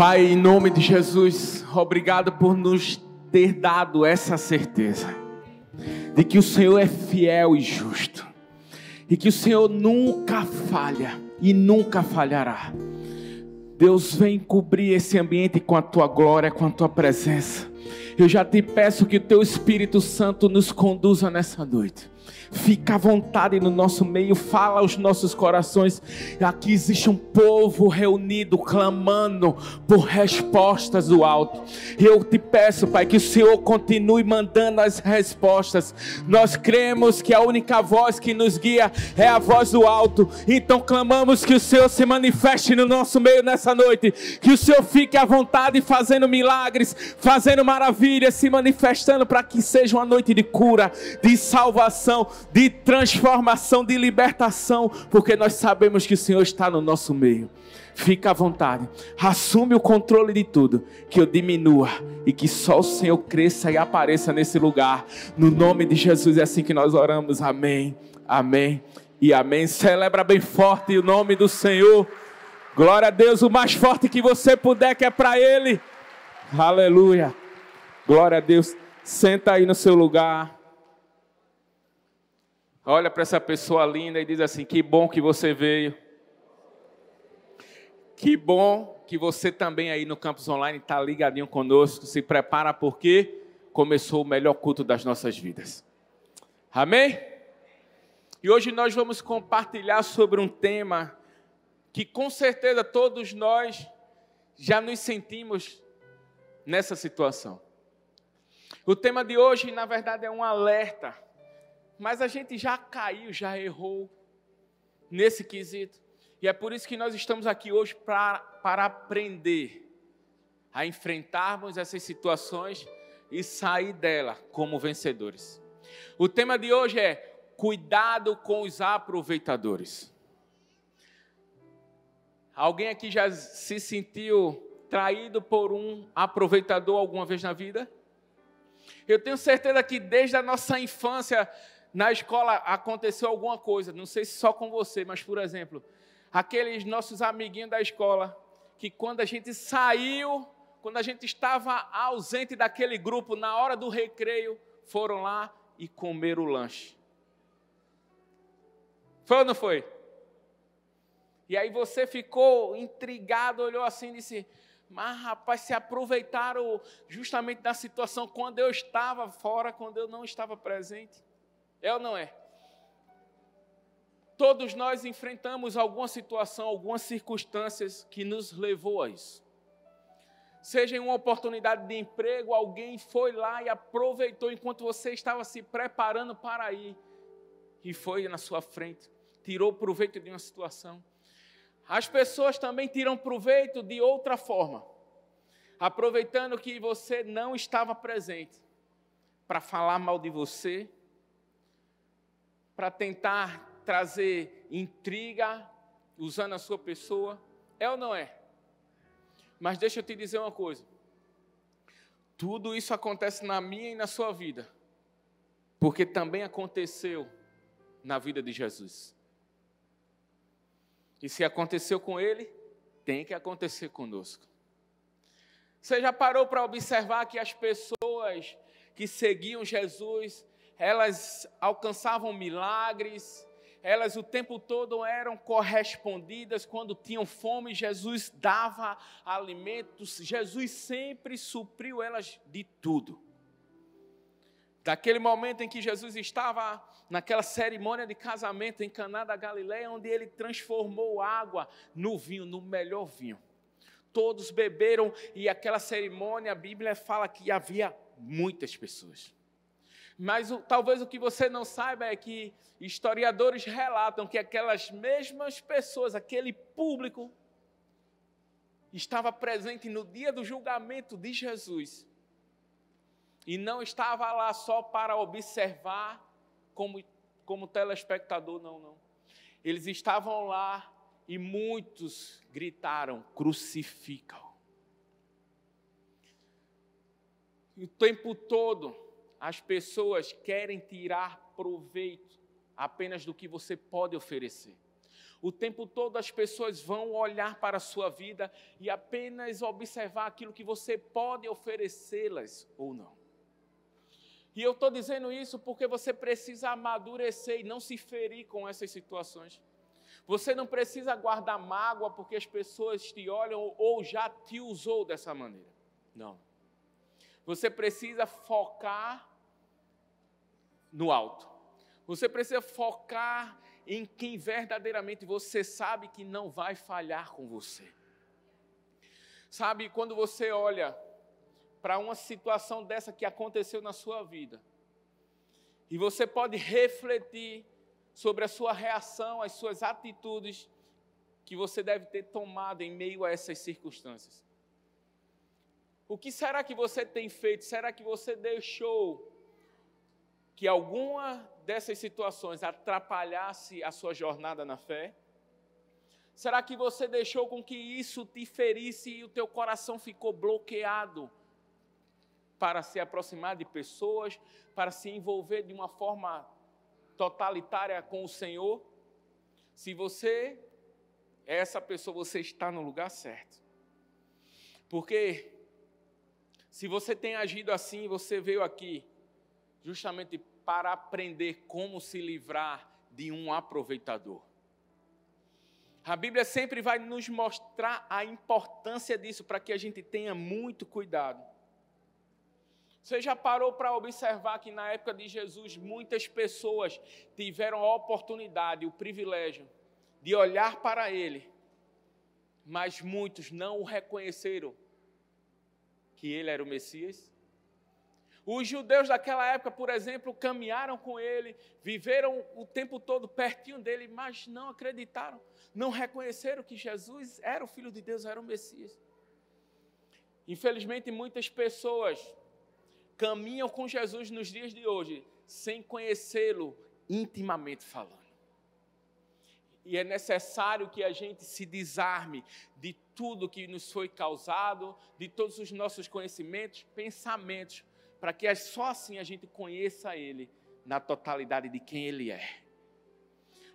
Pai, em nome de Jesus, obrigado por nos ter dado essa certeza de que o Senhor é fiel e justo e que o Senhor nunca falha e nunca falhará. Deus vem cobrir esse ambiente com a tua glória, com a tua presença. Eu já te peço que o teu Espírito Santo nos conduza nessa noite. Fica à vontade no nosso meio, fala aos nossos corações. Aqui existe um povo reunido, clamando por respostas do alto. Eu te peço, Pai, que o Senhor continue mandando as respostas. Nós cremos que a única voz que nos guia é a voz do alto. Então clamamos que o Senhor se manifeste no nosso meio nessa noite. Que o Senhor fique à vontade fazendo milagres, fazendo maravilhas, se manifestando para que seja uma noite de cura, de salvação de transformação, de libertação, porque nós sabemos que o Senhor está no nosso meio. Fica à vontade, assume o controle de tudo, que eu diminua e que só o Senhor cresça e apareça nesse lugar. No nome de Jesus é assim que nós oramos. Amém, amém e amém. Celebra bem forte o nome do Senhor. Glória a Deus, o mais forte que você puder, que é para Ele. Aleluia. Glória a Deus. Senta aí no seu lugar olha para essa pessoa linda e diz assim: Que bom que você veio. Que bom que você também aí no campus online está ligadinho conosco. Se prepara porque começou o melhor culto das nossas vidas. Amém? E hoje nós vamos compartilhar sobre um tema que com certeza todos nós já nos sentimos nessa situação. O tema de hoje, na verdade, é um alerta mas a gente já caiu, já errou nesse quesito. E é por isso que nós estamos aqui hoje pra, para aprender a enfrentarmos essas situações e sair dela como vencedores. O tema de hoje é cuidado com os aproveitadores. Alguém aqui já se sentiu traído por um aproveitador alguma vez na vida? Eu tenho certeza que desde a nossa infância na escola aconteceu alguma coisa, não sei se só com você, mas por exemplo, aqueles nossos amiguinhos da escola, que quando a gente saiu, quando a gente estava ausente daquele grupo, na hora do recreio, foram lá e comeram o lanche. Foi ou não foi? E aí você ficou intrigado, olhou assim e disse: Mas rapaz, se aproveitaram justamente da situação quando eu estava fora, quando eu não estava presente. É ou não é? Todos nós enfrentamos alguma situação, algumas circunstâncias que nos levou a isso. Seja em uma oportunidade de emprego, alguém foi lá e aproveitou enquanto você estava se preparando para ir e foi na sua frente, tirou proveito de uma situação. As pessoas também tiram proveito de outra forma, aproveitando que você não estava presente para falar mal de você, para tentar trazer intriga usando a sua pessoa. É ou não é? Mas deixa eu te dizer uma coisa. Tudo isso acontece na minha e na sua vida, porque também aconteceu na vida de Jesus. E se aconteceu com ele, tem que acontecer conosco. Você já parou para observar que as pessoas que seguiam Jesus, elas alcançavam milagres, elas o tempo todo eram correspondidas quando tinham fome, Jesus dava alimentos, Jesus sempre supriu elas de tudo. Daquele momento em que Jesus estava naquela cerimônia de casamento em Caná da Galileia, onde ele transformou água no vinho, no melhor vinho. Todos beberam e aquela cerimônia, a Bíblia fala que havia muitas pessoas. Mas o, talvez o que você não saiba é que historiadores relatam que aquelas mesmas pessoas, aquele público, estava presente no dia do julgamento de Jesus. E não estava lá só para observar como, como telespectador, não, não. Eles estavam lá e muitos gritaram: crucificam. O tempo todo, as pessoas querem tirar proveito apenas do que você pode oferecer. O tempo todo as pessoas vão olhar para a sua vida e apenas observar aquilo que você pode oferecê-las ou não. E eu estou dizendo isso porque você precisa amadurecer e não se ferir com essas situações. Você não precisa guardar mágoa porque as pessoas te olham ou já te usou dessa maneira. Não. Você precisa focar no alto. Você precisa focar em quem verdadeiramente você sabe que não vai falhar com você. Sabe, quando você olha para uma situação dessa que aconteceu na sua vida, e você pode refletir sobre a sua reação, as suas atitudes que você deve ter tomado em meio a essas circunstâncias. O que será que você tem feito? Será que você deixou que alguma dessas situações atrapalhasse a sua jornada na fé? Será que você deixou com que isso te ferisse e o teu coração ficou bloqueado para se aproximar de pessoas, para se envolver de uma forma totalitária com o Senhor? Se você é essa pessoa, você está no lugar certo. Porque se você tem agido assim, você veio aqui justamente para aprender como se livrar de um aproveitador. A Bíblia sempre vai nos mostrar a importância disso para que a gente tenha muito cuidado. Você já parou para observar que na época de Jesus muitas pessoas tiveram a oportunidade, o privilégio de olhar para ele, mas muitos não o reconheceram que ele era o Messias? Os judeus daquela época, por exemplo, caminharam com ele, viveram o tempo todo pertinho dele, mas não acreditaram, não reconheceram que Jesus era o Filho de Deus, era o Messias. Infelizmente, muitas pessoas caminham com Jesus nos dias de hoje sem conhecê-lo intimamente falando. E é necessário que a gente se desarme de tudo que nos foi causado, de todos os nossos conhecimentos, pensamentos, para que só assim a gente conheça Ele na totalidade de quem Ele é.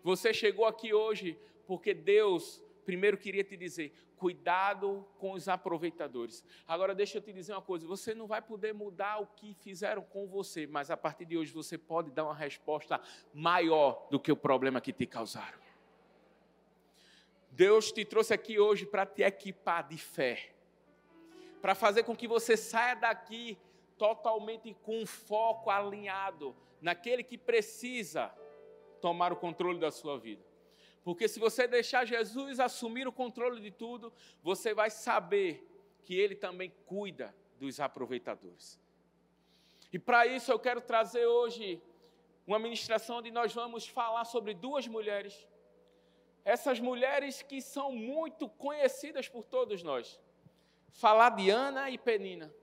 Você chegou aqui hoje porque Deus primeiro queria te dizer: cuidado com os aproveitadores. Agora deixa eu te dizer uma coisa: você não vai poder mudar o que fizeram com você, mas a partir de hoje você pode dar uma resposta maior do que o problema que te causaram. Deus te trouxe aqui hoje para te equipar de fé, para fazer com que você saia daqui totalmente com foco alinhado naquele que precisa tomar o controle da sua vida. Porque se você deixar Jesus assumir o controle de tudo, você vai saber que ele também cuida dos aproveitadores. E para isso eu quero trazer hoje uma ministração onde nós vamos falar sobre duas mulheres. Essas mulheres que são muito conhecidas por todos nós. Falar de Ana e Penina.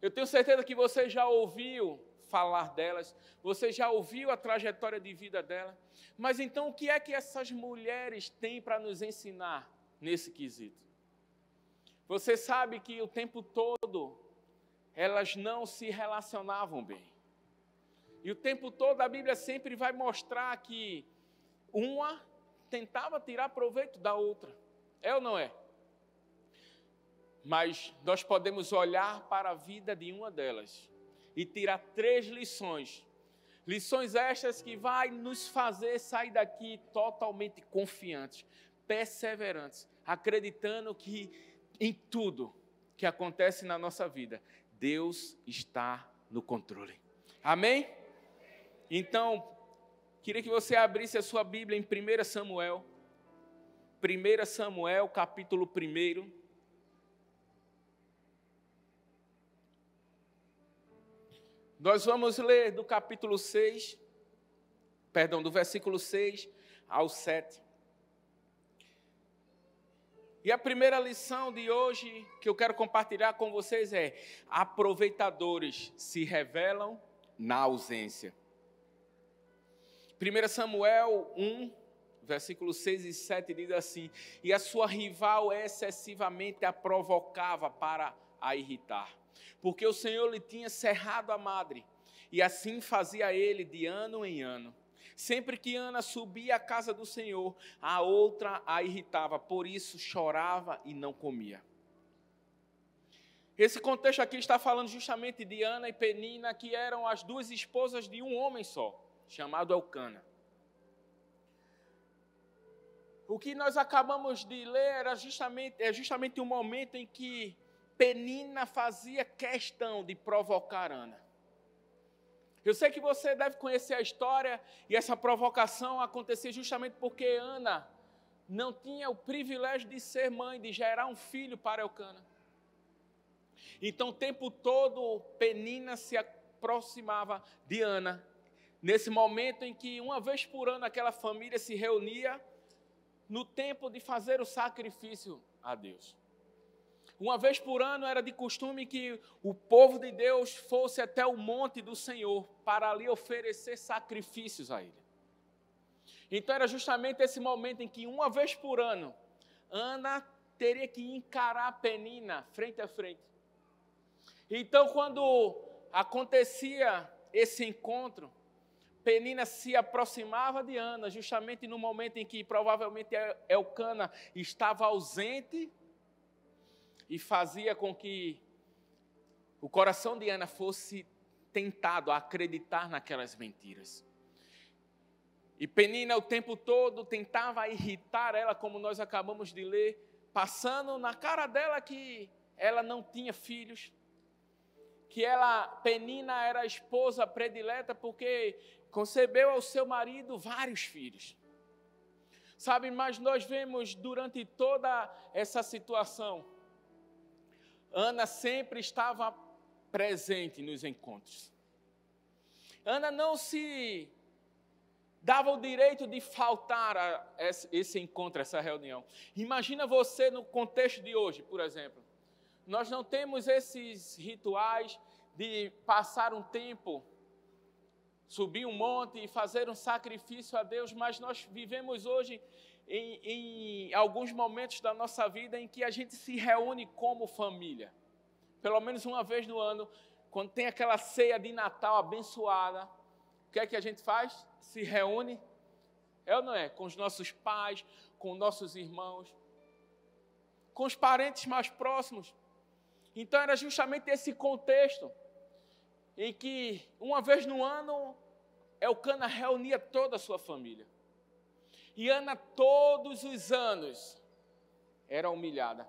Eu tenho certeza que você já ouviu falar delas, você já ouviu a trajetória de vida dela. Mas então o que é que essas mulheres têm para nos ensinar nesse quesito? Você sabe que o tempo todo elas não se relacionavam bem. E o tempo todo a Bíblia sempre vai mostrar que uma tentava tirar proveito da outra. É ou não é? Mas nós podemos olhar para a vida de uma delas e tirar três lições. Lições estas que vai nos fazer sair daqui totalmente confiantes, perseverantes, acreditando que em tudo que acontece na nossa vida, Deus está no controle. Amém? Então, queria que você abrisse a sua Bíblia em 1 Samuel. 1 Samuel, capítulo 1. Nós vamos ler do capítulo 6, perdão, do versículo 6 ao 7. E a primeira lição de hoje que eu quero compartilhar com vocês é: aproveitadores se revelam na ausência. 1 Samuel 1, versículos 6 e 7 diz assim: E a sua rival excessivamente a provocava para a irritar porque o Senhor lhe tinha cerrado a madre, e assim fazia ele de ano em ano. Sempre que Ana subia à casa do Senhor, a outra a irritava, por isso chorava e não comia. Esse contexto aqui está falando justamente de Ana e Penina, que eram as duas esposas de um homem só, chamado Elcana. O que nós acabamos de ler era justamente, é justamente o momento em que Penina fazia questão de provocar Ana. Eu sei que você deve conhecer a história e essa provocação acontecia justamente porque Ana não tinha o privilégio de ser mãe, de gerar um filho para Elcana. Então, o tempo todo, Penina se aproximava de Ana. Nesse momento em que, uma vez por ano, aquela família se reunia no tempo de fazer o sacrifício a Deus. Uma vez por ano era de costume que o povo de Deus fosse até o monte do Senhor para ali oferecer sacrifícios a Ele. Então era justamente esse momento em que, uma vez por ano, Ana teria que encarar Penina frente a frente. Então, quando acontecia esse encontro, Penina se aproximava de Ana, justamente no momento em que provavelmente Elcana estava ausente e fazia com que o coração de Ana fosse tentado a acreditar naquelas mentiras. E Penina o tempo todo tentava irritar ela, como nós acabamos de ler, passando na cara dela que ela não tinha filhos, que ela, Penina, era a esposa predileta porque concebeu ao seu marido vários filhos. Sabe, mas nós vemos durante toda essa situação Ana sempre estava presente nos encontros. Ana não se dava o direito de faltar a esse encontro, essa reunião. Imagina você no contexto de hoje, por exemplo. Nós não temos esses rituais de passar um tempo, subir um monte e fazer um sacrifício a Deus, mas nós vivemos hoje em, em alguns momentos da nossa vida em que a gente se reúne como família. Pelo menos uma vez no ano, quando tem aquela ceia de Natal abençoada, o que é que a gente faz? Se reúne, é ou não é? Com os nossos pais, com nossos irmãos, com os parentes mais próximos. Então era justamente esse contexto em que, uma vez no ano, Elcana reunia toda a sua família. E Ana, todos os anos, era humilhada.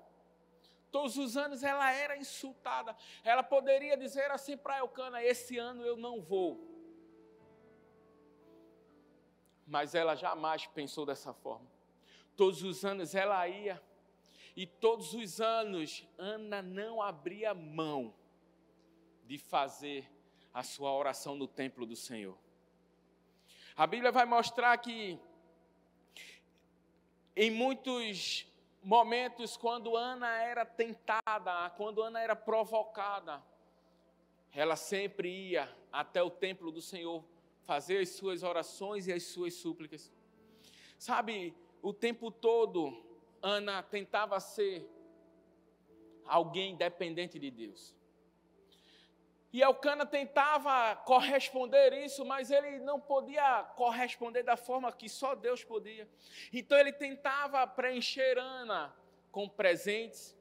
Todos os anos ela era insultada. Ela poderia dizer assim para Elcana: Esse ano eu não vou. Mas ela jamais pensou dessa forma. Todos os anos ela ia. E todos os anos Ana não abria mão de fazer a sua oração no templo do Senhor. A Bíblia vai mostrar que em muitos momentos quando Ana era tentada, quando Ana era provocada, ela sempre ia até o templo do Senhor fazer as suas orações e as suas súplicas. Sabe, o tempo todo Ana tentava ser alguém dependente de Deus. E Elcana tentava corresponder isso, mas ele não podia corresponder da forma que só Deus podia. Então ele tentava preencher Ana com presentes,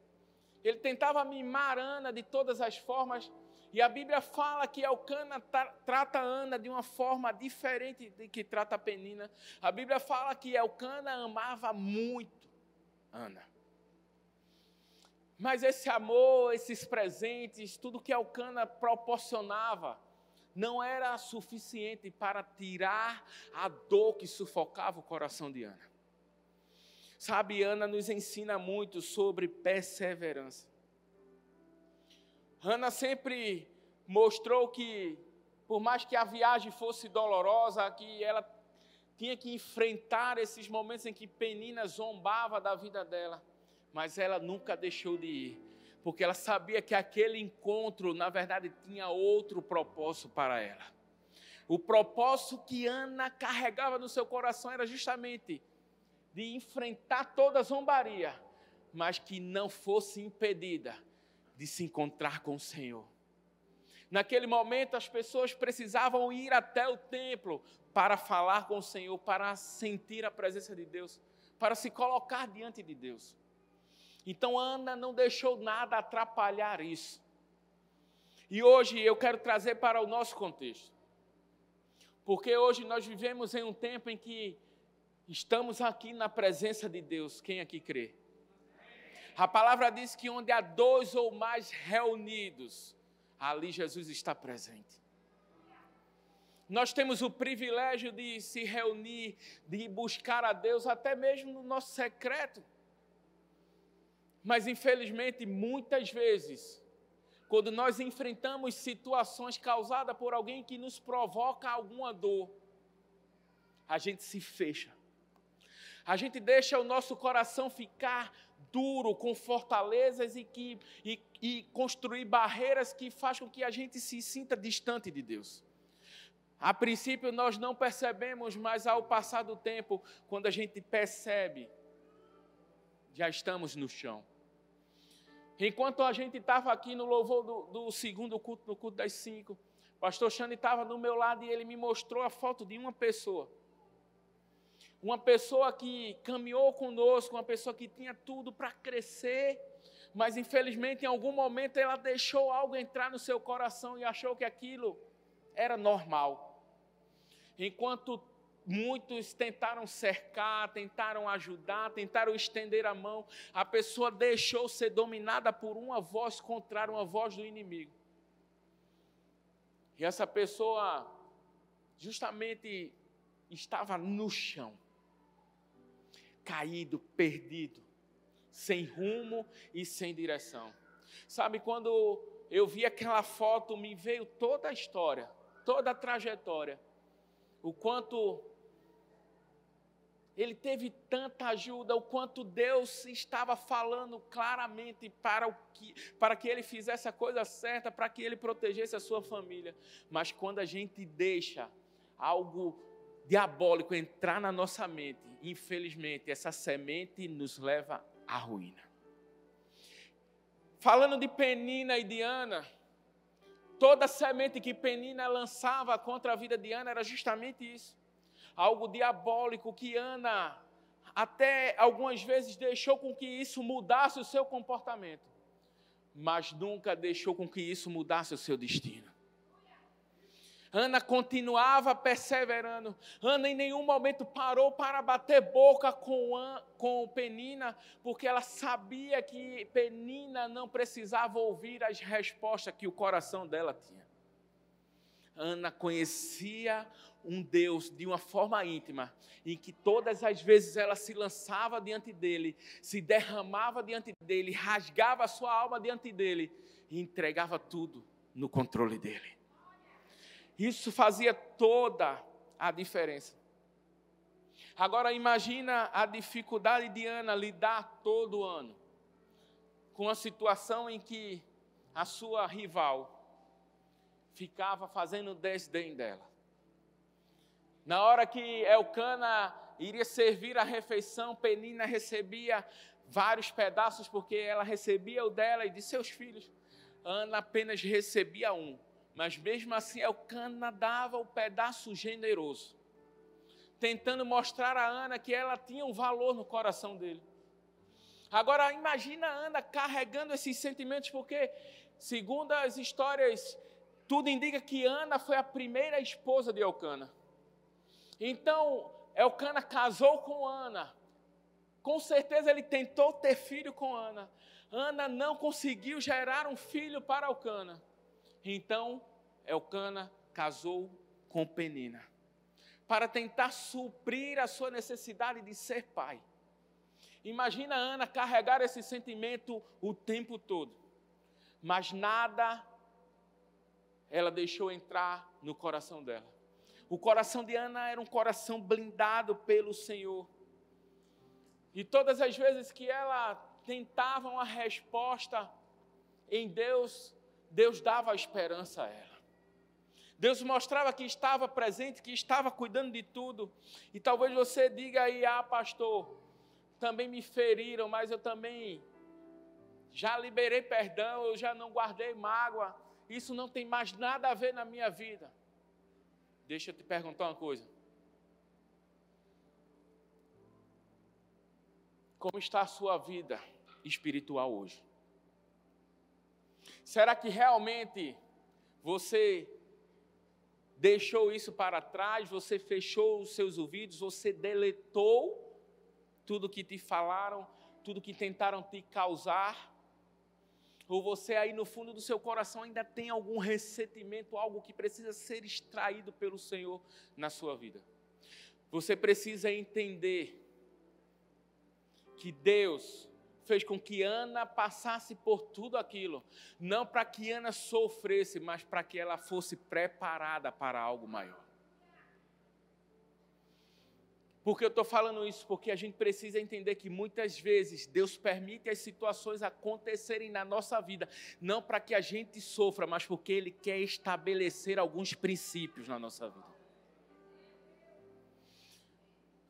ele tentava mimar Ana de todas as formas, e a Bíblia fala que Elcana trata Ana de uma forma diferente de que trata Penina. A Bíblia fala que Elcana amava muito Ana. Mas esse amor, esses presentes, tudo que Alcana proporcionava, não era suficiente para tirar a dor que sufocava o coração de Ana. Sabe, Ana nos ensina muito sobre perseverança. Ana sempre mostrou que, por mais que a viagem fosse dolorosa, que ela tinha que enfrentar esses momentos em que Penina zombava da vida dela mas ela nunca deixou de ir, porque ela sabia que aquele encontro, na verdade, tinha outro propósito para ela. O propósito que Ana carregava no seu coração era justamente de enfrentar toda a zombaria, mas que não fosse impedida de se encontrar com o Senhor. Naquele momento, as pessoas precisavam ir até o templo para falar com o Senhor, para sentir a presença de Deus, para se colocar diante de Deus. Então, Ana não deixou nada atrapalhar isso. E hoje eu quero trazer para o nosso contexto. Porque hoje nós vivemos em um tempo em que estamos aqui na presença de Deus. Quem aqui crê? A palavra diz que onde há dois ou mais reunidos, ali Jesus está presente. Nós temos o privilégio de se reunir, de buscar a Deus, até mesmo no nosso secreto. Mas infelizmente, muitas vezes, quando nós enfrentamos situações causadas por alguém que nos provoca alguma dor, a gente se fecha. A gente deixa o nosso coração ficar duro, com fortalezas e, que, e, e construir barreiras que fazem com que a gente se sinta distante de Deus. A princípio nós não percebemos, mas ao passar do tempo, quando a gente percebe, já estamos no chão. Enquanto a gente estava aqui no louvor do, do, segundo culto, no culto das cinco, o pastor Xande estava do meu lado e ele me mostrou a foto de uma pessoa. Uma pessoa que caminhou conosco, uma pessoa que tinha tudo para crescer, mas infelizmente em algum momento ela deixou algo entrar no seu coração e achou que aquilo era normal. Enquanto Muitos tentaram cercar, tentaram ajudar, tentaram estender a mão. A pessoa deixou ser dominada por uma voz contrária, uma voz do inimigo. E essa pessoa justamente estava no chão, caído, perdido, sem rumo e sem direção. Sabe, quando eu vi aquela foto, me veio toda a história, toda a trajetória. O quanto ele teve tanta ajuda, o quanto Deus estava falando claramente para, o que, para que ele fizesse a coisa certa, para que ele protegesse a sua família. Mas quando a gente deixa algo diabólico entrar na nossa mente, infelizmente, essa semente nos leva à ruína. Falando de Penina e Diana, toda semente que Penina lançava contra a vida de Ana era justamente isso algo diabólico que Ana até algumas vezes deixou com que isso mudasse o seu comportamento, mas nunca deixou com que isso mudasse o seu destino. Ana continuava perseverando. Ana em nenhum momento parou para bater boca com, com Penina, porque ela sabia que Penina não precisava ouvir as respostas que o coração dela tinha. Ana conhecia um Deus de uma forma íntima, em que todas as vezes ela se lançava diante dele, se derramava diante dele, rasgava a sua alma diante dele e entregava tudo no controle dele. Isso fazia toda a diferença. Agora imagina a dificuldade de Ana lidar todo ano com a situação em que a sua rival ficava fazendo desdém dela. Na hora que Elcana iria servir a refeição, Penina recebia vários pedaços, porque ela recebia o dela e de seus filhos. Ana apenas recebia um, mas mesmo assim Elcana dava o pedaço generoso, tentando mostrar a Ana que ela tinha um valor no coração dele. Agora imagina Ana carregando esses sentimentos, porque segundo as histórias, tudo indica que Ana foi a primeira esposa de Elcana. Então, Elcana casou com Ana. Com certeza ele tentou ter filho com Ana. Ana não conseguiu gerar um filho para Elcana. Então, Elcana casou com Penina. Para tentar suprir a sua necessidade de ser pai. Imagina Ana carregar esse sentimento o tempo todo. Mas nada ela deixou entrar no coração dela. O coração de Ana era um coração blindado pelo Senhor. E todas as vezes que ela tentava uma resposta em Deus, Deus dava esperança a ela. Deus mostrava que estava presente, que estava cuidando de tudo. E talvez você diga aí, ah, pastor, também me feriram, mas eu também já liberei perdão, eu já não guardei mágoa. isso não tem mais nada a ver na minha vida. Deixa eu te perguntar uma coisa. Como está a sua vida espiritual hoje? Será que realmente você deixou isso para trás, você fechou os seus ouvidos, você deletou tudo que te falaram, tudo que tentaram te causar? Ou você aí no fundo do seu coração ainda tem algum ressentimento, algo que precisa ser extraído pelo Senhor na sua vida? Você precisa entender que Deus fez com que Ana passasse por tudo aquilo, não para que Ana sofresse, mas para que ela fosse preparada para algo maior. Por que eu estou falando isso? Porque a gente precisa entender que muitas vezes Deus permite as situações acontecerem na nossa vida, não para que a gente sofra, mas porque Ele quer estabelecer alguns princípios na nossa vida.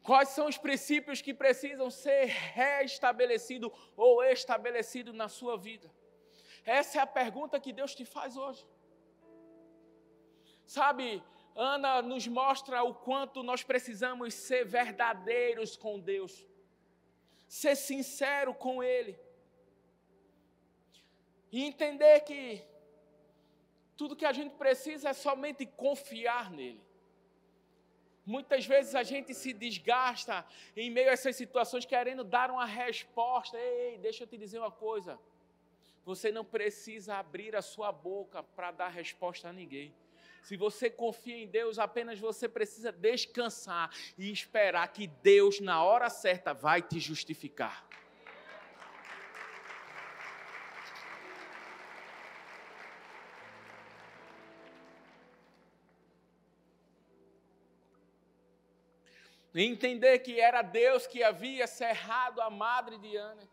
Quais são os princípios que precisam ser restabelecidos ou estabelecidos na sua vida? Essa é a pergunta que Deus te faz hoje. Sabe, Ana nos mostra o quanto nós precisamos ser verdadeiros com Deus, ser sincero com Ele, e entender que tudo que a gente precisa é somente confiar nele. Muitas vezes a gente se desgasta em meio a essas situações querendo dar uma resposta. Ei, deixa eu te dizer uma coisa. Você não precisa abrir a sua boca para dar resposta a ninguém. Se você confia em Deus, apenas você precisa descansar e esperar que Deus, na hora certa, vai te justificar. entender que era Deus que havia cerrado a madre de Ana.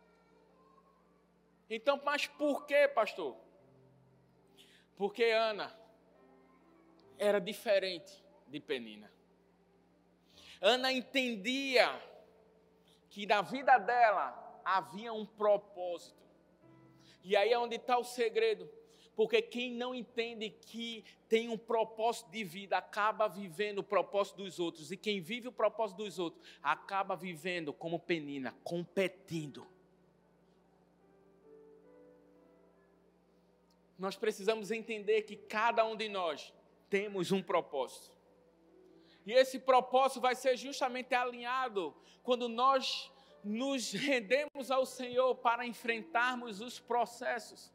Então, mas por que, pastor? Porque Ana era diferente de Penina. Ana entendia que na vida dela havia um propósito. E aí é onde está o segredo. Porque quem não entende que tem um propósito de vida acaba vivendo o propósito dos outros. E quem vive o propósito dos outros acaba vivendo como penina, competindo. Nós precisamos entender que cada um de nós temos um propósito. E esse propósito vai ser justamente alinhado quando nós nos rendemos ao Senhor para enfrentarmos os processos.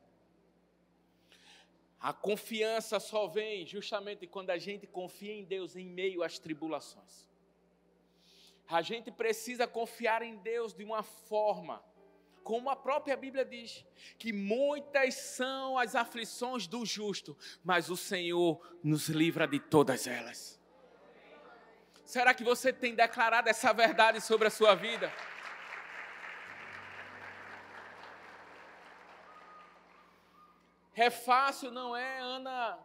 A confiança só vem justamente quando a gente confia em Deus em meio às tribulações. A gente precisa confiar em Deus de uma forma, como a própria Bíblia diz, que muitas são as aflições do justo, mas o Senhor nos livra de todas elas. Será que você tem declarado essa verdade sobre a sua vida? É fácil, não é? Ana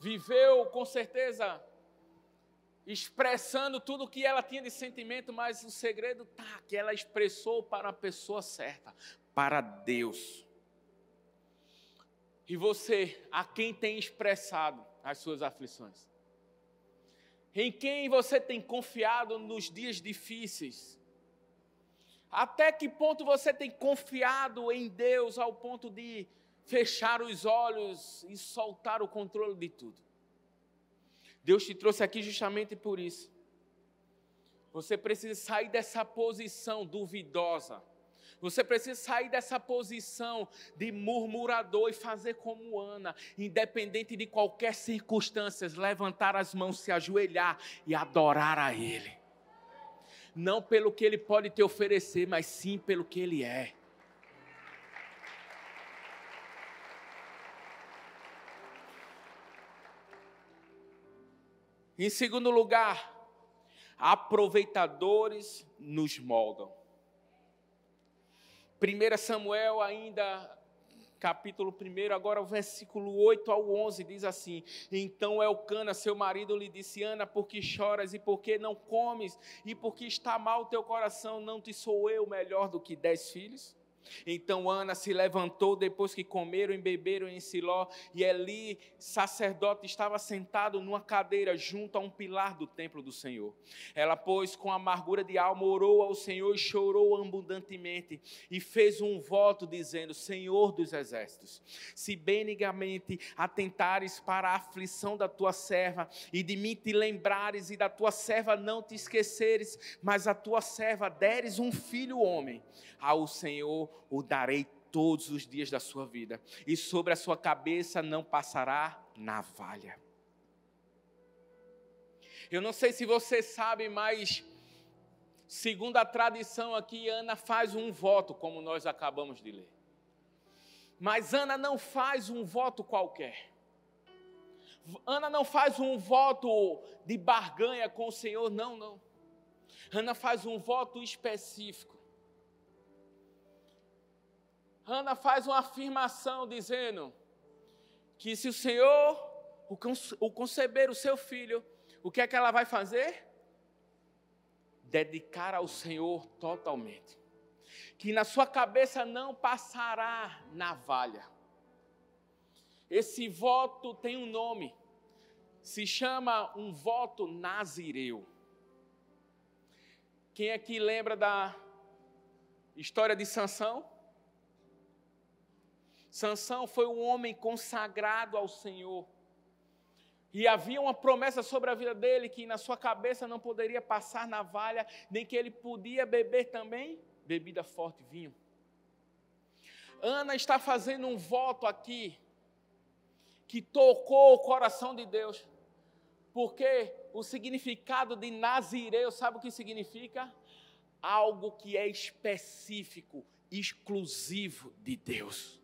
viveu com certeza expressando tudo o que ela tinha de sentimento, mas o segredo tá que ela expressou para a pessoa certa, para Deus. E você, a quem tem expressado as suas aflições? Em quem você tem confiado nos dias difíceis? Até que ponto você tem confiado em Deus ao ponto de fechar os olhos e soltar o controle de tudo. Deus te trouxe aqui justamente por isso. Você precisa sair dessa posição duvidosa. Você precisa sair dessa posição de murmurador e fazer como Ana, independente de qualquer circunstância, levantar as mãos, se ajoelhar e adorar a Ele. Não pelo que Ele pode te oferecer, mas sim pelo que Ele é. Em segundo lugar, aproveitadores nos moldam. 1 Samuel, ainda capítulo 1, agora o versículo 8 ao 11 diz assim: Então Elcana, seu marido, lhe disse: Ana, por que choras e por que não comes? E por que está mal teu coração? Não te sou eu melhor do que dez filhos? Então Ana se levantou depois que comeram e beberam em Siló, e Eli, sacerdote, estava sentado numa cadeira junto a um pilar do templo do Senhor. Ela, pois, com amargura de alma, orou ao Senhor e chorou abundantemente, e fez um voto dizendo: Senhor dos exércitos, se benigamente atentares para a aflição da tua serva, e de mim te lembrares, e da tua serva não te esqueceres, mas a tua serva deres um filho homem, ao Senhor o darei todos os dias da sua vida, e sobre a sua cabeça não passará navalha. Eu não sei se você sabe, mas segundo a tradição aqui, Ana faz um voto, como nós acabamos de ler. Mas Ana não faz um voto qualquer. Ana não faz um voto de barganha com o Senhor, não, não. Ana faz um voto específico. Ana faz uma afirmação dizendo que se o Senhor o conceber o seu filho, o que é que ela vai fazer? Dedicar ao Senhor totalmente. Que na sua cabeça não passará navalha. Esse voto tem um nome, se chama um voto nazireu. Quem aqui lembra da história de Sansão? Sansão foi um homem consagrado ao Senhor. E havia uma promessa sobre a vida dele que na sua cabeça não poderia passar navalha, nem que ele podia beber também bebida forte, vinho. Ana está fazendo um voto aqui que tocou o coração de Deus. Porque o significado de Nazireu, sabe o que significa? Algo que é específico, exclusivo de Deus.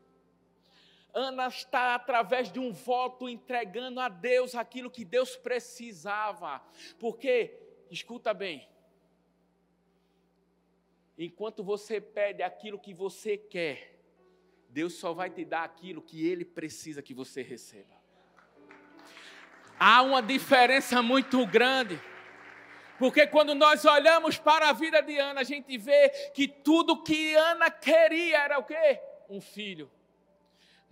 Ana está, através de um voto, entregando a Deus aquilo que Deus precisava. Porque, escuta bem, enquanto você pede aquilo que você quer, Deus só vai te dar aquilo que Ele precisa que você receba. Há uma diferença muito grande. Porque quando nós olhamos para a vida de Ana, a gente vê que tudo que Ana queria era o quê? Um filho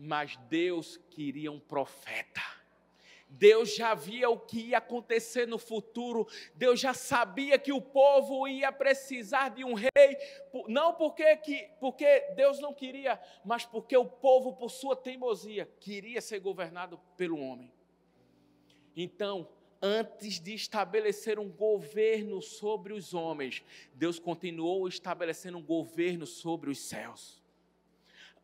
mas Deus queria um profeta. Deus já via o que ia acontecer no futuro, Deus já sabia que o povo ia precisar de um rei, não porque, que, porque Deus não queria, mas porque o povo, por sua teimosia, queria ser governado pelo homem. Então, antes de estabelecer um governo sobre os homens, Deus continuou estabelecendo um governo sobre os céus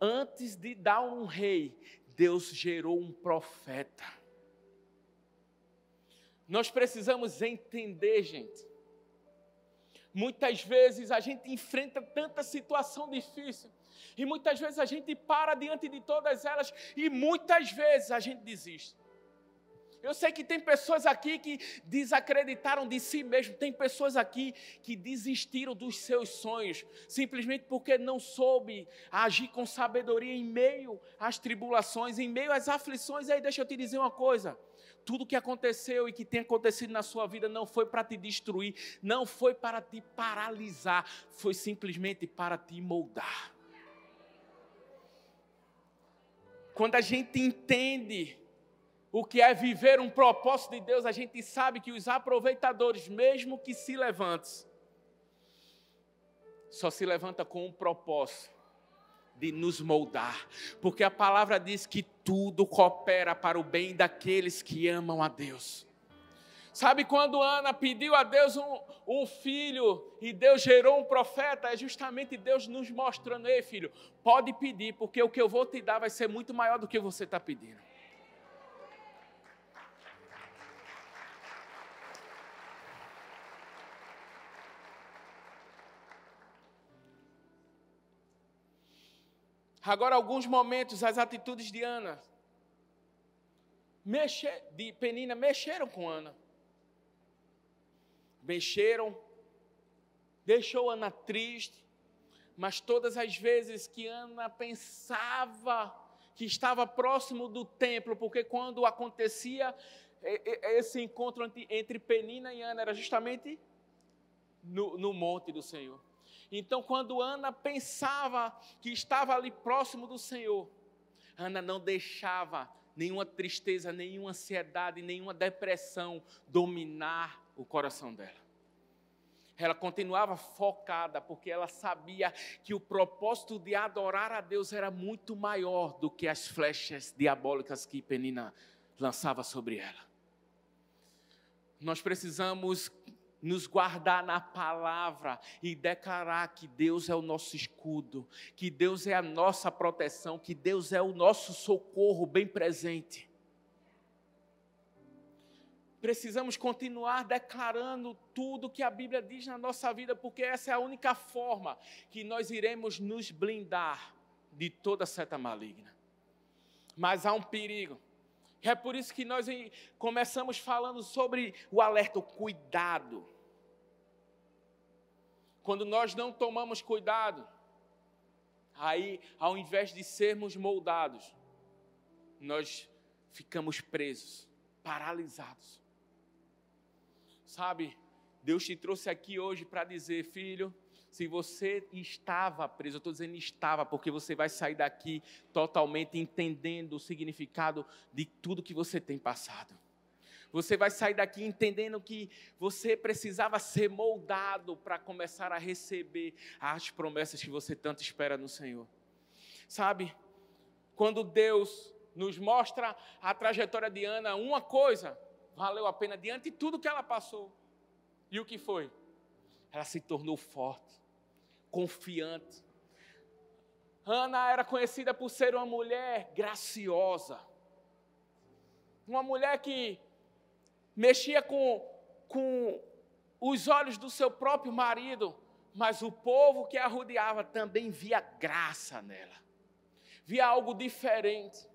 antes de dar um rei, Deus gerou um profeta. Nós precisamos entender, gente. Muitas vezes a gente enfrenta tanta situação difícil, e muitas vezes a gente para diante de todas elas, e muitas vezes a gente desiste. Eu sei que tem pessoas aqui que desacreditaram de si mesmo, tem pessoas aqui que desistiram dos seus sonhos, simplesmente porque não soube agir com sabedoria em meio às tribulações, em meio às aflições. E aí, deixa eu te dizer uma coisa: tudo que aconteceu e que tem acontecido na sua vida não foi para te destruir, não foi para te paralisar, foi simplesmente para te moldar. Quando a gente entende o que é viver um propósito de Deus, a gente sabe que os aproveitadores, mesmo que se levantem, só se levanta com um propósito de nos moldar, porque a palavra diz que tudo coopera para o bem daqueles que amam a Deus. Sabe quando Ana pediu a Deus um, um, filho e Deus gerou um profeta? É justamente Deus nos mostrando: ei, filho, pode pedir, porque o que eu vou te dar vai ser muito maior do que você está pedindo. Agora, alguns momentos, as atitudes de Ana, mexe, de Penina, mexeram com Ana. Mexeram, deixou Ana triste, mas todas as vezes que Ana pensava que estava próximo do templo, porque quando acontecia esse encontro entre Penina e Ana, era justamente no, no monte do Senhor. Então, quando Ana pensava que estava ali próximo do Senhor, Ana não deixava nenhuma tristeza, nenhuma ansiedade, nenhuma depressão dominar o coração dela. Ela continuava focada, porque ela sabia que o propósito de adorar a Deus era muito maior do que as flechas diabólicas que Penina lançava sobre ela. Nós precisamos nos guardar na palavra e declarar que Deus é o nosso escudo, que Deus é a nossa proteção, que Deus é o nosso socorro bem presente. Precisamos continuar declarando tudo que a Bíblia diz na nossa vida, porque essa é a única forma que nós iremos nos blindar de toda seta maligna. Mas há um perigo. É por isso que nós começamos falando sobre o alerta, o cuidado. Quando nós não tomamos cuidado, aí, ao invés de sermos moldados, nós ficamos presos, paralisados. Sabe, Deus te trouxe aqui hoje para dizer, filho, se você estava preso, eu estou dizendo estava, porque você vai sair daqui totalmente entendendo o significado de tudo que você tem passado. Você vai sair daqui entendendo que você precisava ser moldado para começar a receber as promessas que você tanto espera no Senhor. Sabe, quando Deus nos mostra a trajetória de Ana, uma coisa valeu a pena diante de tudo que ela passou. E o que foi? Ela se tornou forte, confiante. Ana era conhecida por ser uma mulher graciosa, uma mulher que mexia com, com os olhos do seu próprio marido, mas o povo que a rodeava também via graça nela, via algo diferente.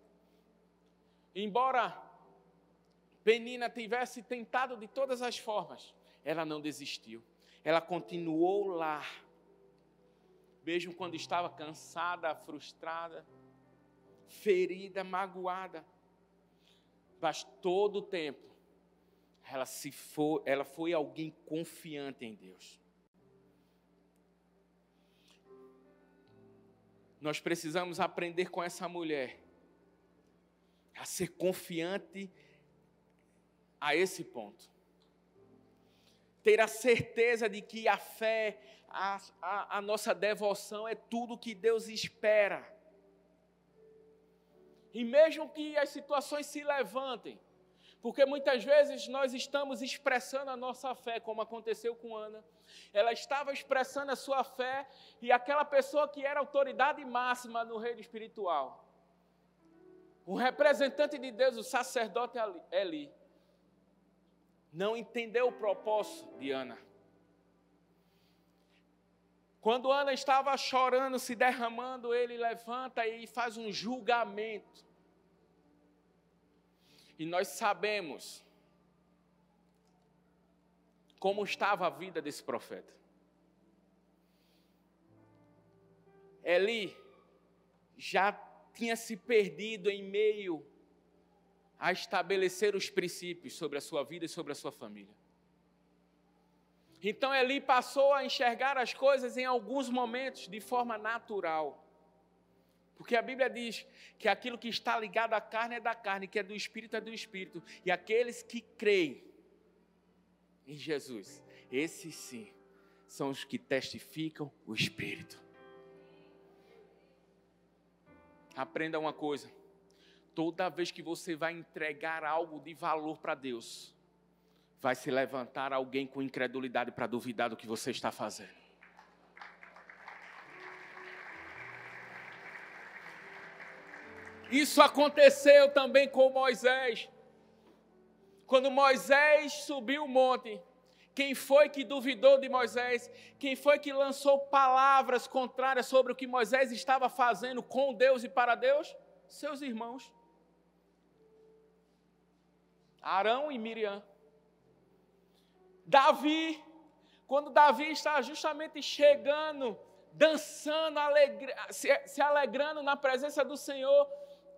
Embora Penina tivesse tentado de todas as formas, ela não desistiu. Ela continuou lá. Mesmo quando estava cansada, frustrada, ferida, magoada. Mas todo o tempo, ela, se for, ela foi alguém confiante em Deus. Nós precisamos aprender com essa mulher a ser confiante a esse ponto. Ter a certeza de que a fé, a, a, a nossa devoção é tudo que Deus espera. E mesmo que as situações se levantem, porque muitas vezes nós estamos expressando a nossa fé, como aconteceu com Ana. Ela estava expressando a sua fé e aquela pessoa que era autoridade máxima no reino espiritual, o representante de Deus, o sacerdote Eli, não entendeu o propósito de Ana. Quando Ana estava chorando, se derramando, ele levanta e faz um julgamento. E nós sabemos como estava a vida desse profeta. Eli já tinha se perdido em meio a estabelecer os princípios sobre a sua vida e sobre a sua família. Então Eli passou a enxergar as coisas em alguns momentos de forma natural. Porque a Bíblia diz que aquilo que está ligado à carne é da carne, que é do espírito é do espírito. E aqueles que creem em Jesus, esses sim, são os que testificam o espírito. Aprenda uma coisa Toda vez que você vai entregar algo de valor para Deus, vai se levantar alguém com incredulidade para duvidar do que você está fazendo. Isso aconteceu também com Moisés. Quando Moisés subiu o monte, quem foi que duvidou de Moisés? Quem foi que lançou palavras contrárias sobre o que Moisés estava fazendo com Deus e para Deus? Seus irmãos. Arão e Miriam. Davi, quando Davi está justamente chegando, dançando, alegre, se, se alegrando na presença do Senhor,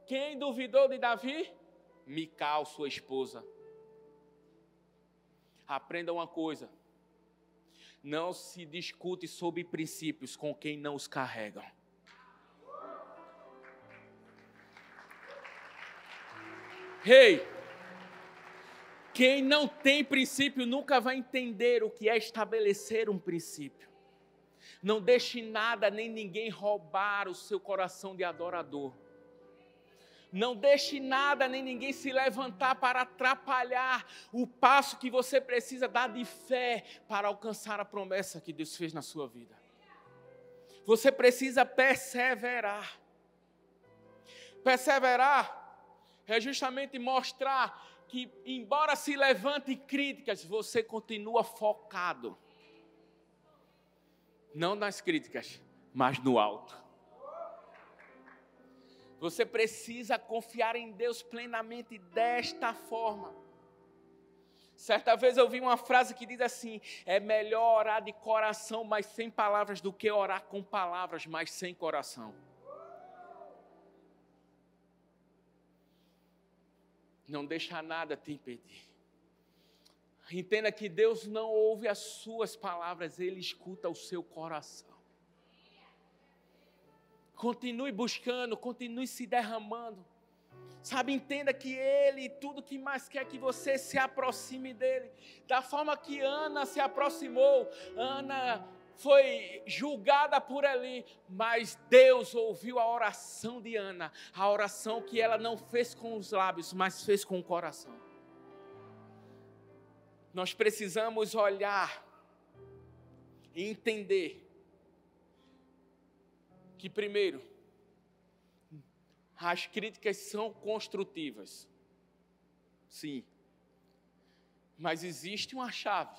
quem duvidou de Davi? Mical, sua esposa. Aprenda uma coisa. Não se discute sobre princípios com quem não os carregam. Rei, hey, quem não tem princípio nunca vai entender o que é estabelecer um princípio. Não deixe nada nem ninguém roubar o seu coração de adorador. Não deixe nada nem ninguém se levantar para atrapalhar o passo que você precisa dar de fé para alcançar a promessa que Deus fez na sua vida. Você precisa perseverar. Perseverar é justamente mostrar que, embora se levante críticas, você continua focado. Não nas críticas, mas no alto. Você precisa confiar em Deus plenamente desta forma. Certa vez eu vi uma frase que diz assim: é melhor orar de coração, mas sem palavras, do que orar com palavras, mas sem coração. Não deixa nada te impedir. Entenda que Deus não ouve as suas palavras, Ele escuta o seu coração. Continue buscando, continue se derramando. Sabe, entenda que Ele, tudo que mais quer que você se aproxime dEle. Da forma que Ana se aproximou, Ana foi julgada por Eli, mas Deus ouviu a oração de Ana, a oração que ela não fez com os lábios, mas fez com o coração. Nós precisamos olhar e entender que, primeiro, as críticas são construtivas. Sim. Mas existe uma chave.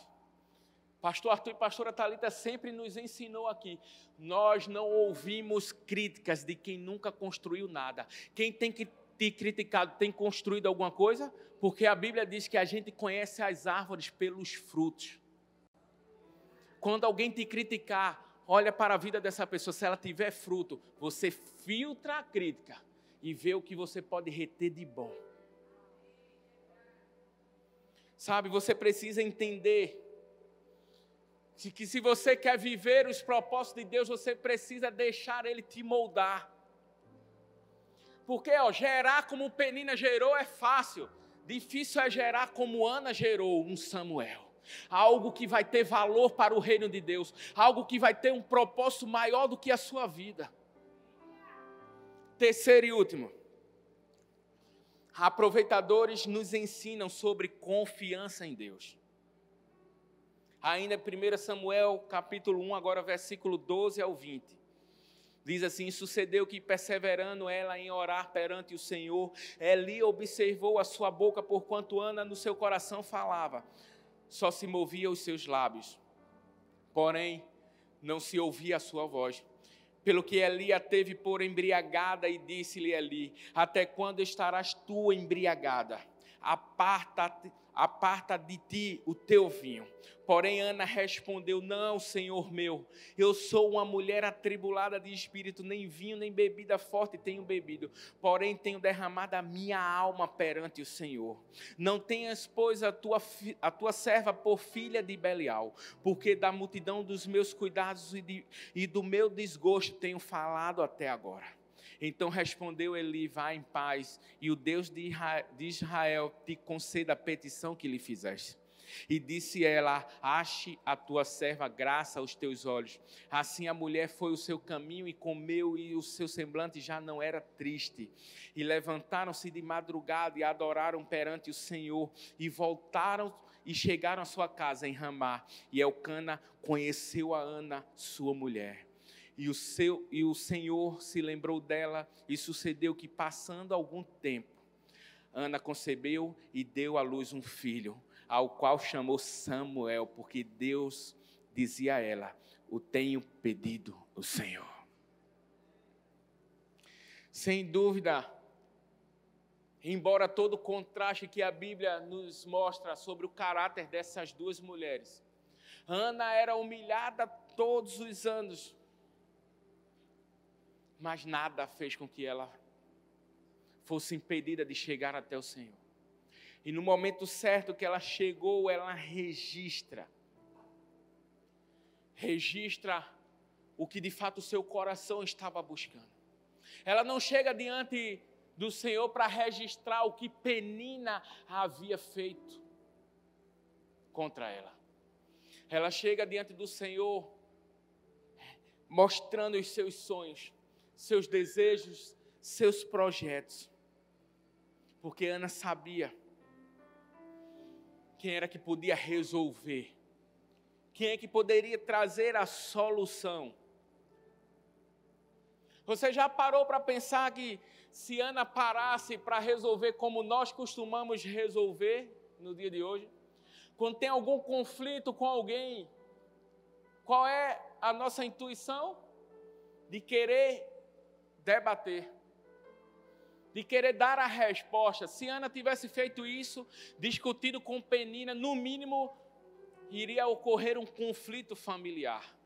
Pastor Arthur e pastora Talita sempre nos ensinou aqui. Nós não ouvimos críticas de quem nunca construiu nada. Quem tem que te criticado tem construído alguma coisa? Porque a Bíblia diz que a gente conhece as árvores pelos frutos. Quando alguém te criticar, olha para a vida dessa pessoa, se ela tiver fruto, você filtra a crítica e vê o que você pode reter de bom. Sabe, você precisa entender que se você quer viver os propósitos de Deus, você precisa deixar Ele te moldar. Porque ó, gerar como Penina gerou é fácil, difícil é gerar como Ana gerou um Samuel algo que vai ter valor para o reino de Deus, algo que vai ter um propósito maior do que a sua vida. Terceiro e último, aproveitadores nos ensinam sobre confiança em Deus. Ainda 1 Samuel capítulo 1, agora versículo 12 ao 20. Diz assim: Sucedeu que, perseverando ela em orar perante o Senhor, Eli observou a sua boca, porquanto Ana no seu coração falava só se movia os seus lábios, porém não se ouvia a sua voz. Pelo que Eli a teve por embriagada e disse-lhe Eli: Até quando estarás tu embriagada? Aparta-te aparta de ti o teu vinho. Porém, Ana respondeu: Não, Senhor meu, eu sou uma mulher atribulada de espírito, nem vinho, nem bebida forte tenho bebido, porém tenho derramado a minha alma perante o Senhor. Não tenhas, pois, a tua, a tua serva por filha de Belial, porque da multidão dos meus cuidados e, de, e do meu desgosto tenho falado até agora. Então respondeu Eli: Vá em paz, e o Deus de Israel te conceda a petição que lhe fizeste. E disse ela: Ache a tua serva graça aos teus olhos. Assim a mulher foi o seu caminho e comeu, e o seu semblante já não era triste. E levantaram-se de madrugada e adoraram perante o Senhor, e voltaram e chegaram à sua casa em Ramá. E Elcana conheceu a Ana, sua mulher. E o, seu, e o Senhor se lembrou dela, e sucedeu que, passando algum tempo, Ana concebeu e deu à luz um filho, ao qual chamou Samuel, porque Deus dizia a ela: O tenho pedido o Senhor. Sem dúvida, embora todo o contraste que a Bíblia nos mostra sobre o caráter dessas duas mulheres, Ana era humilhada todos os anos mas nada fez com que ela fosse impedida de chegar até o Senhor. E no momento certo que ela chegou, ela registra. registra o que de fato o seu coração estava buscando. Ela não chega diante do Senhor para registrar o que Penina havia feito contra ela. Ela chega diante do Senhor mostrando os seus sonhos, seus desejos, seus projetos. Porque Ana sabia quem era que podia resolver, quem é que poderia trazer a solução. Você já parou para pensar que se Ana parasse para resolver como nós costumamos resolver no dia de hoje? Quando tem algum conflito com alguém, qual é a nossa intuição? De querer debater, de querer dar a resposta. Se Ana tivesse feito isso, discutido com Penina, no mínimo iria ocorrer um conflito familiar.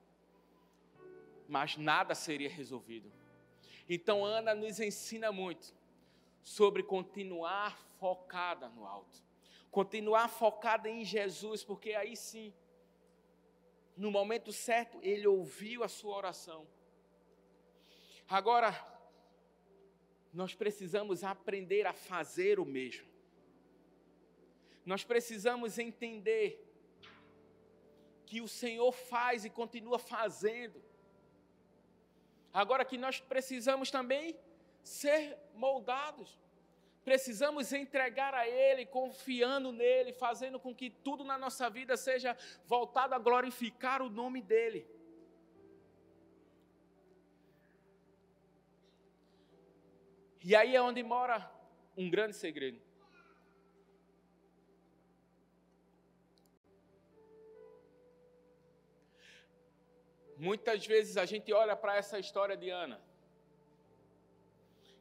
Mas nada seria resolvido. Então, Ana nos ensina muito sobre continuar focada no alto, continuar focada em Jesus, porque aí sim, no momento certo, ele ouviu a sua oração. Agora, nós precisamos aprender a fazer o mesmo. Nós precisamos entender que o Senhor faz e continua fazendo. Agora que nós precisamos também ser moldados. Precisamos entregar a Ele, confiando nele, fazendo com que tudo na nossa vida seja voltado a glorificar o nome dEle. E aí é onde mora um grande segredo. Muitas vezes a gente olha para essa história de Ana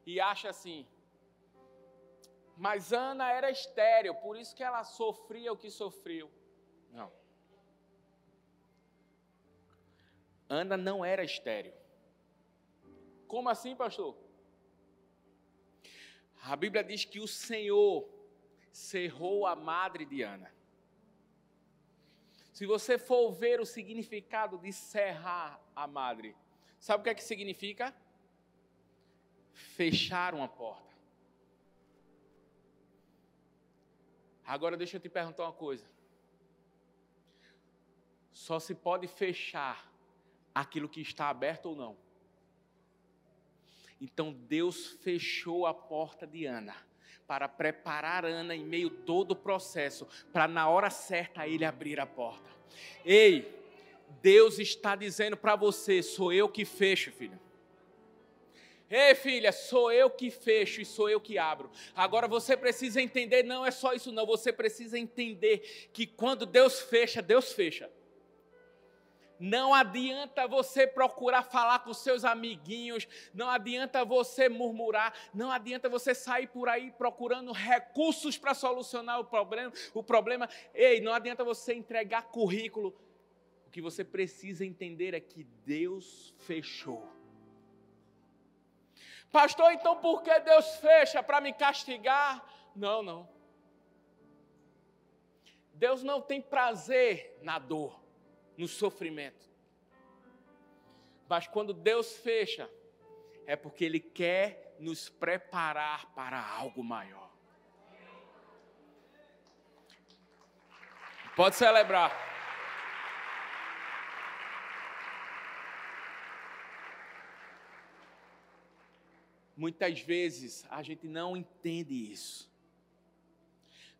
e acha assim, mas Ana era estéril, por isso que ela sofria o que sofreu. Não. Ana não era estéril. Como assim, pastor? A Bíblia diz que o Senhor cerrou a madre de Ana. Se você for ver o significado de cerrar a madre, sabe o que é que significa? Fechar uma porta. Agora deixa eu te perguntar uma coisa. Só se pode fechar aquilo que está aberto ou não. Então Deus fechou a porta de Ana para preparar Ana em meio todo o processo, para na hora certa ele abrir a porta. Ei, Deus está dizendo para você: sou eu que fecho, filha. Ei, filha, sou eu que fecho e sou eu que abro. Agora você precisa entender, não é só isso, não. Você precisa entender que quando Deus fecha, Deus fecha. Não adianta você procurar falar com seus amiguinhos, não adianta você murmurar, não adianta você sair por aí procurando recursos para solucionar o problema, o problema. Ei, não adianta você entregar currículo. O que você precisa entender é que Deus fechou. Pastor, então por que Deus fecha para me castigar? Não, não. Deus não tem prazer na dor no sofrimento. Mas quando Deus fecha, é porque Ele quer nos preparar para algo maior. Pode celebrar. Muitas vezes a gente não entende isso.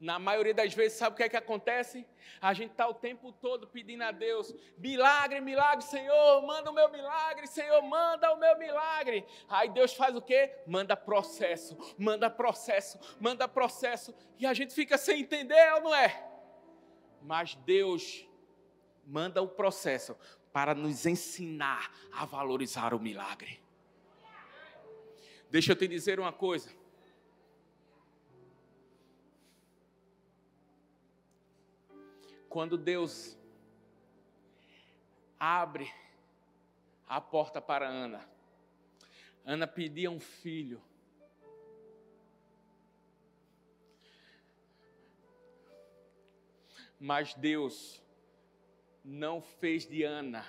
Na maioria das vezes, sabe o que é que acontece? A gente está o tempo todo pedindo a Deus: milagre, milagre, Senhor, manda o meu milagre, Senhor, manda o meu milagre. Aí Deus faz o quê? Manda processo, manda processo, manda processo. E a gente fica sem entender, ou não é? Mas Deus manda o processo para nos ensinar a valorizar o milagre. Deixa eu te dizer uma coisa. Quando Deus abre a porta para Ana, Ana pedia um filho. Mas Deus não fez de Ana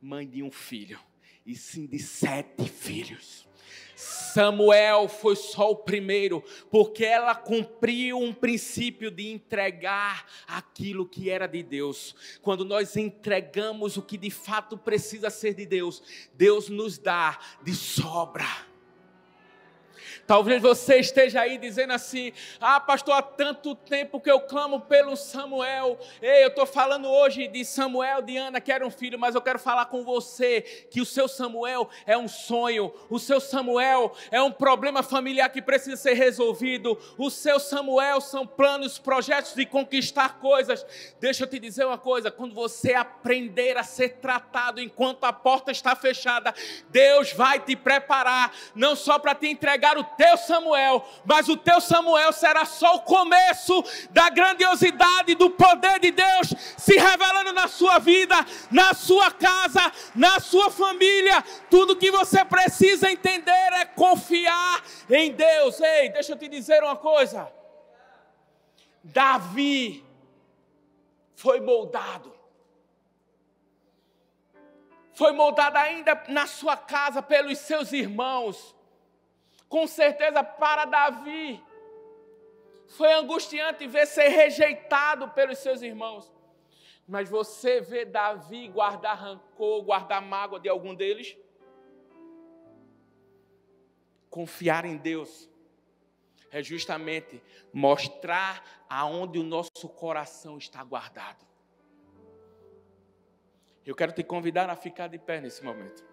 mãe de um filho, e sim de sete filhos. Samuel foi só o primeiro, porque ela cumpriu um princípio de entregar aquilo que era de Deus. Quando nós entregamos o que de fato precisa ser de Deus, Deus nos dá de sobra. Talvez você esteja aí dizendo assim: Ah, pastor, há tanto tempo que eu clamo pelo Samuel. Ei, eu estou falando hoje de Samuel, de Ana, que era um filho, mas eu quero falar com você que o seu Samuel é um sonho, o seu Samuel é um problema familiar que precisa ser resolvido, o seu Samuel são planos, projetos de conquistar coisas. Deixa eu te dizer uma coisa: quando você aprender a ser tratado enquanto a porta está fechada, Deus vai te preparar, não só para te entregar o teu Samuel, mas o teu Samuel será só o começo da grandiosidade do poder de Deus se revelando na sua vida, na sua casa, na sua família. Tudo que você precisa entender é confiar em Deus. Ei, deixa eu te dizer uma coisa. Davi foi moldado. Foi moldado ainda na sua casa pelos seus irmãos com certeza para Davi foi angustiante ver ser rejeitado pelos seus irmãos. Mas você vê Davi guardar rancor, guardar mágoa de algum deles? Confiar em Deus é justamente mostrar aonde o nosso coração está guardado. Eu quero te convidar a ficar de pé nesse momento.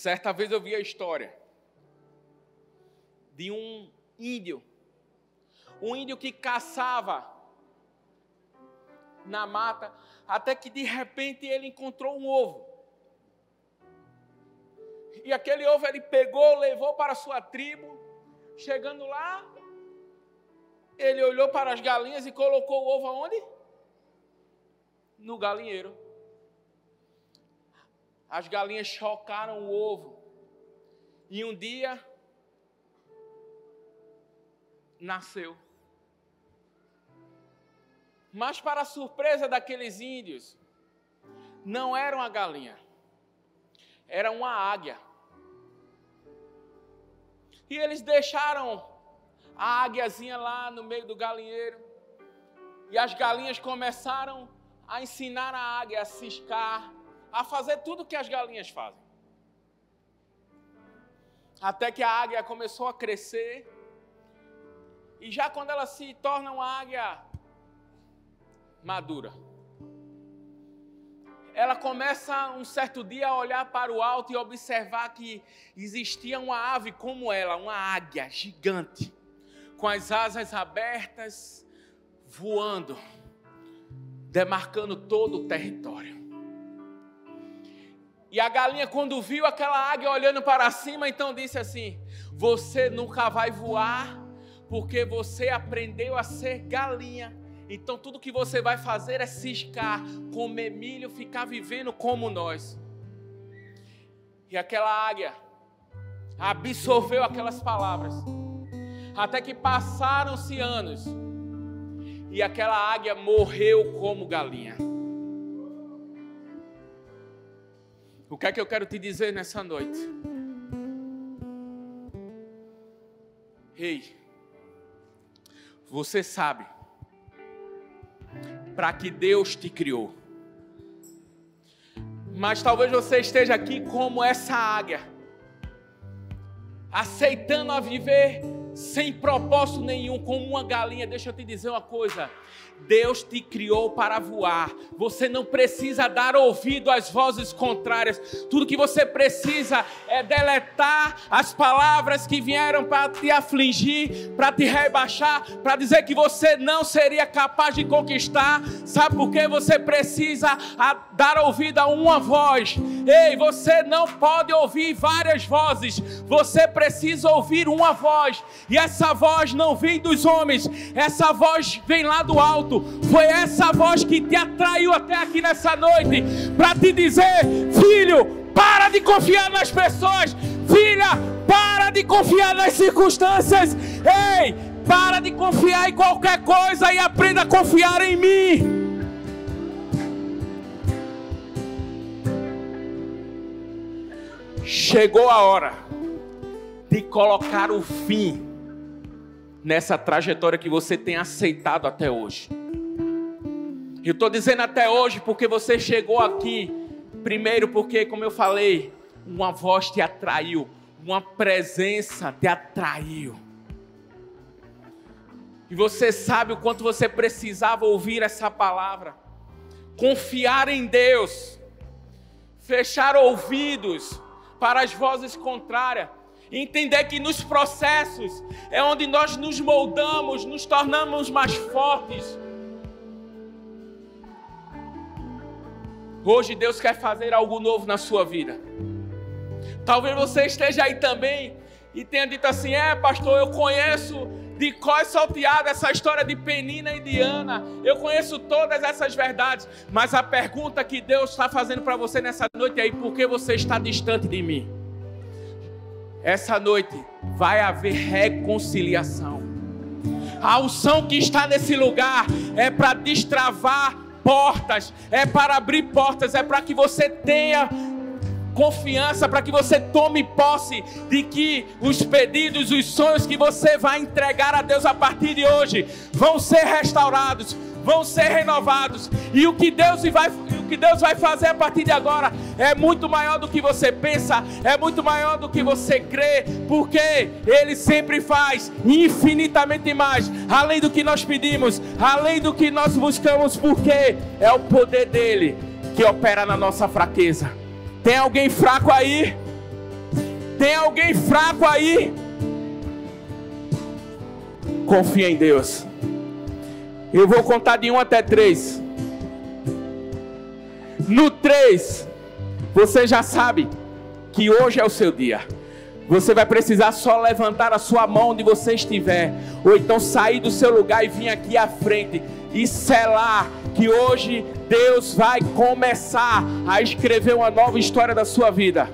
Certa vez eu vi a história de um índio, um índio que caçava na mata, até que de repente ele encontrou um ovo. E aquele ovo ele pegou, levou para a sua tribo. Chegando lá, ele olhou para as galinhas e colocou o ovo aonde? No galinheiro. As galinhas chocaram o ovo. E um dia nasceu. Mas, para a surpresa daqueles índios, não era uma galinha, era uma águia. E eles deixaram a águiazinha lá no meio do galinheiro. E as galinhas começaram a ensinar a águia a ciscar, a fazer tudo o que as galinhas fazem. Até que a águia começou a crescer. E já quando ela se torna uma águia madura, ela começa um certo dia a olhar para o alto e observar que existia uma ave como ela, uma águia gigante, com as asas abertas, voando, demarcando todo o território. E a galinha, quando viu aquela águia olhando para cima, então disse assim: Você nunca vai voar, porque você aprendeu a ser galinha. Então tudo que você vai fazer é ciscar, comer milho, ficar vivendo como nós. E aquela águia absorveu aquelas palavras. Até que passaram-se anos. E aquela águia morreu como galinha. O que é que eu quero te dizer nessa noite? Ei, você sabe, para que Deus te criou. Mas talvez você esteja aqui como essa águia, aceitando a viver sem propósito nenhum, como uma galinha. Deixa eu te dizer uma coisa: Deus te criou para voar. Você não precisa dar ouvido às vozes contrárias. Tudo que você precisa é deletar as palavras que vieram para te afligir, para te rebaixar, para dizer que você não seria capaz de conquistar. Sabe por que você precisa dar ouvido a uma voz? Ei, você não pode ouvir várias vozes. Você precisa ouvir uma voz. E essa voz não vem dos homens, essa voz vem lá do alto. Foi essa voz que te atraiu até aqui nessa noite para te dizer: filho, para de confiar nas pessoas, filha, para de confiar nas circunstâncias. Ei, para de confiar em qualquer coisa e aprenda a confiar em mim. Chegou a hora de colocar o fim nessa trajetória que você tem aceitado até hoje. Eu estou dizendo até hoje porque você chegou aqui, primeiro porque, como eu falei, uma voz te atraiu, uma presença te atraiu. E você sabe o quanto você precisava ouvir essa palavra. Confiar em Deus, fechar ouvidos para as vozes contrárias entender que nos processos é onde nós nos moldamos, nos tornamos mais fortes. Hoje Deus quer fazer algo novo na sua vida. Talvez você esteja aí também e tenha dito assim: é, pastor, eu conheço de cós salteado essa história de Penina e de Ana. Eu conheço todas essas verdades, mas a pergunta que Deus está fazendo para você nessa noite é: por que você está distante de mim? Essa noite vai haver reconciliação. A unção que está nesse lugar é para destravar portas, é para abrir portas, é para que você tenha confiança, para que você tome posse de que os pedidos, os sonhos que você vai entregar a Deus a partir de hoje vão ser restaurados, vão ser renovados. E o que Deus vai, que Deus vai fazer a partir de agora é muito maior do que você pensa, é muito maior do que você crê, porque Ele sempre faz infinitamente mais, além do que nós pedimos, além do que nós buscamos, porque é o poder dele que opera na nossa fraqueza. Tem alguém fraco aí? Tem alguém fraco aí? Confia em Deus. Eu vou contar de 1 até 3. No 3, você já sabe que hoje é o seu dia. Você vai precisar só levantar a sua mão onde você estiver, ou então sair do seu lugar e vir aqui à frente e selar que hoje Deus vai começar a escrever uma nova história da sua vida.